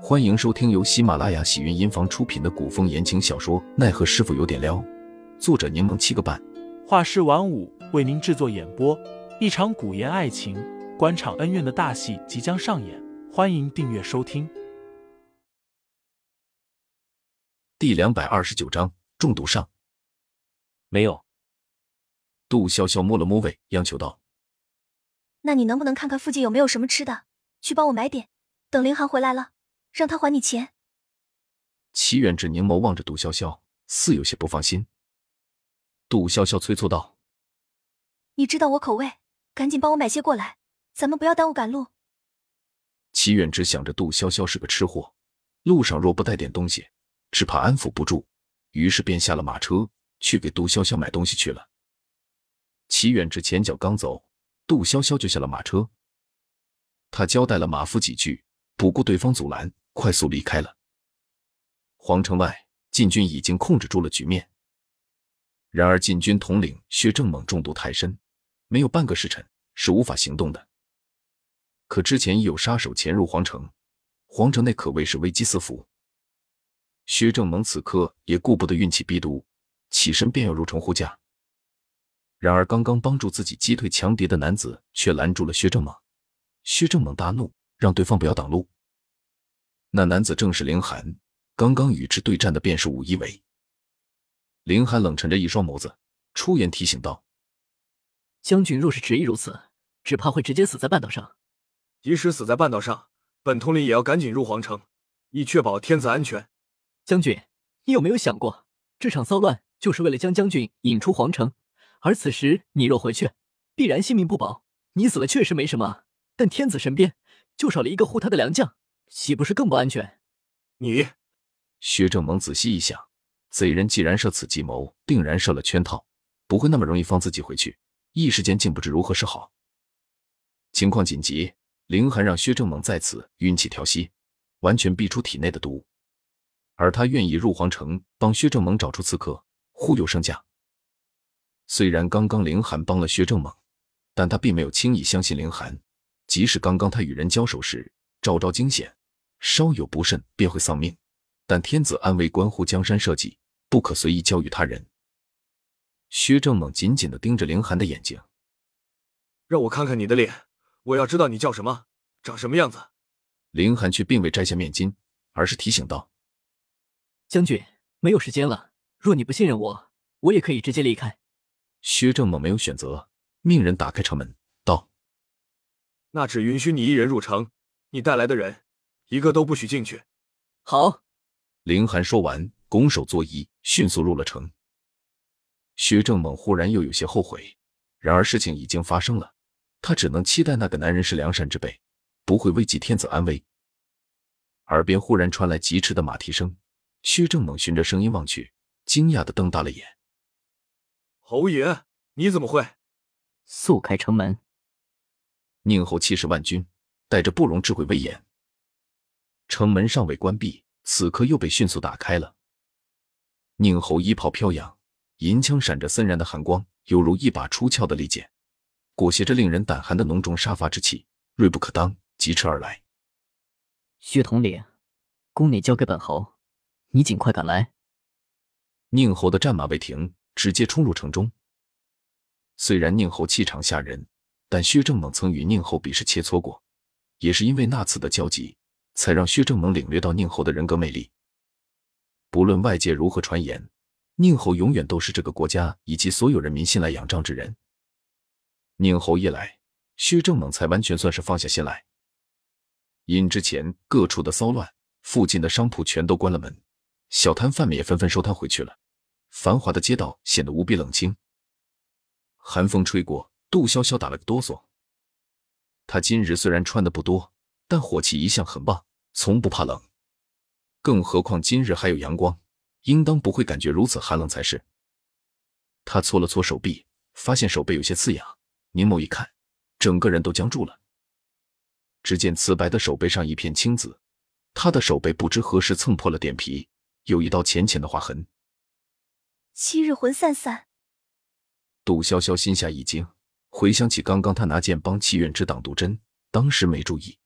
欢迎收听由喜马拉雅喜云音房出品的古风言情小说《奈何师傅有点撩》，作者柠檬七个半，画师晚舞为您制作演播。一场古言爱情、官场恩怨的大戏即将上演，欢迎订阅收听。第两百二十九章中毒上。没有。杜潇潇摸了摸胃，央求道：“那你能不能看看附近有没有什么吃的，去帮我买点，等林寒回来了。”让他还你钱。齐远志凝眸望着杜潇潇，似有些不放心。杜潇潇催促道：“你知道我口味，赶紧帮我买些过来，咱们不要耽误赶路。”齐远志想着杜潇潇是个吃货，路上若不带点东西，只怕安抚不住，于是便下了马车，去给杜潇潇买东西去了。齐远志前脚刚走，杜潇潇就下了马车。他交代了马夫几句，不顾对方阻拦。快速离开了。皇城外，禁军已经控制住了局面。然而，禁军统领薛正猛中毒太深，没有半个时辰是无法行动的。可之前已有杀手潜入皇城，皇城内可谓是危机四伏。薛正猛此刻也顾不得运气逼毒，起身便要入城护驾。然而，刚刚帮助自己击退强敌的男子却拦住了薛正猛。薛正猛大怒，让对方不要挡路。那男子正是凌寒，刚刚与之对战的便是武一伟。凌寒冷沉着一双眸子，出言提醒道：“将军若是执意如此，只怕会直接死在半岛上。即使死在半岛上，本统领也要赶紧入皇城，以确保天子安全。”将军，你有没有想过，这场骚乱就是为了将将军引出皇城？而此时你若回去，必然性命不保。你死了确实没什么，但天子身边就少了一个护他的良将。岂不是更不安全？你，薛正猛仔细一想，贼人既然设此计谋，定然设了圈套，不会那么容易放自己回去。一时间竟不知如何是好。情况紧急，凌寒让薛正猛在此运气调息，完全逼出体内的毒，而他愿意入皇城帮薛正猛找出刺客，忽悠圣驾。虽然刚刚凌寒帮了薛正猛，但他并没有轻易相信凌寒。即使刚刚他与人交手时，招招惊险。稍有不慎便会丧命，但天子安危关乎江山社稷，不可随意交予他人。薛正猛紧紧的盯着凌寒的眼睛，让我看看你的脸，我要知道你叫什么，长什么样子。凌寒却并未摘下面巾，而是提醒道：“将军，没有时间了，若你不信任我，我也可以直接离开。”薛正猛没有选择，命人打开城门，道：“那只允许你一人入城，你带来的人。”一个都不许进去。好，凌寒说完，拱手作揖，迅速入了城。薛正猛忽然又有些后悔，然而事情已经发生了，他只能期待那个男人是良善之辈，不会危及天子安危。耳边忽然传来疾驰的马蹄声，薛正猛循着声音望去，惊讶的瞪大了眼：“侯爷，你怎么会？”速开城门！宁侯气势万钧，带着不容置喙威严。城门尚未关闭，此刻又被迅速打开了。宁侯衣袍飘扬，银枪闪着森然的寒光，犹如一把出鞘的利剑，裹挟着令人胆寒的浓重杀伐之气，锐不可当，疾驰而来。薛统领，宫内交给本侯，你尽快赶来。宁侯的战马未停，直接冲入城中。虽然宁侯气场吓人，但薛正猛曾与宁侯比试切磋过，也是因为那次的交集。才让薛正猛领略到宁侯的人格魅力。不论外界如何传言，宁侯永远都是这个国家以及所有人民信赖仰仗之人。宁侯一来，薛正猛才完全算是放下心来。因之前各处的骚乱，附近的商铺全都关了门，小摊贩们也纷纷收摊回去了，繁华的街道显得无比冷清。寒风吹过，杜潇潇打了个哆嗦。他今日虽然穿的不多，但火气一向很旺。从不怕冷，更何况今日还有阳光，应当不会感觉如此寒冷才是。他搓了搓手臂，发现手背有些刺痒，凝眸一看，整个人都僵住了。只见瓷白的手背上一片青紫，他的手背不知何时蹭破了点皮，有一道浅浅的划痕。七日魂散散。杜潇潇心下一惊，回想起刚刚他拿剑帮戚远之挡毒针，当时没注意，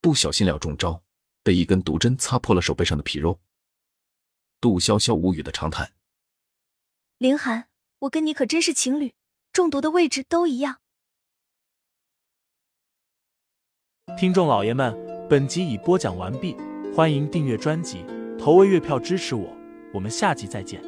不小心了中招。被一根毒针擦破了手背上的皮肉。杜潇潇无语的长叹：“凌寒，我跟你可真是情侣，中毒的位置都一样。”听众老爷们，本集已播讲完毕，欢迎订阅专辑，投喂月票支持我，我们下集再见。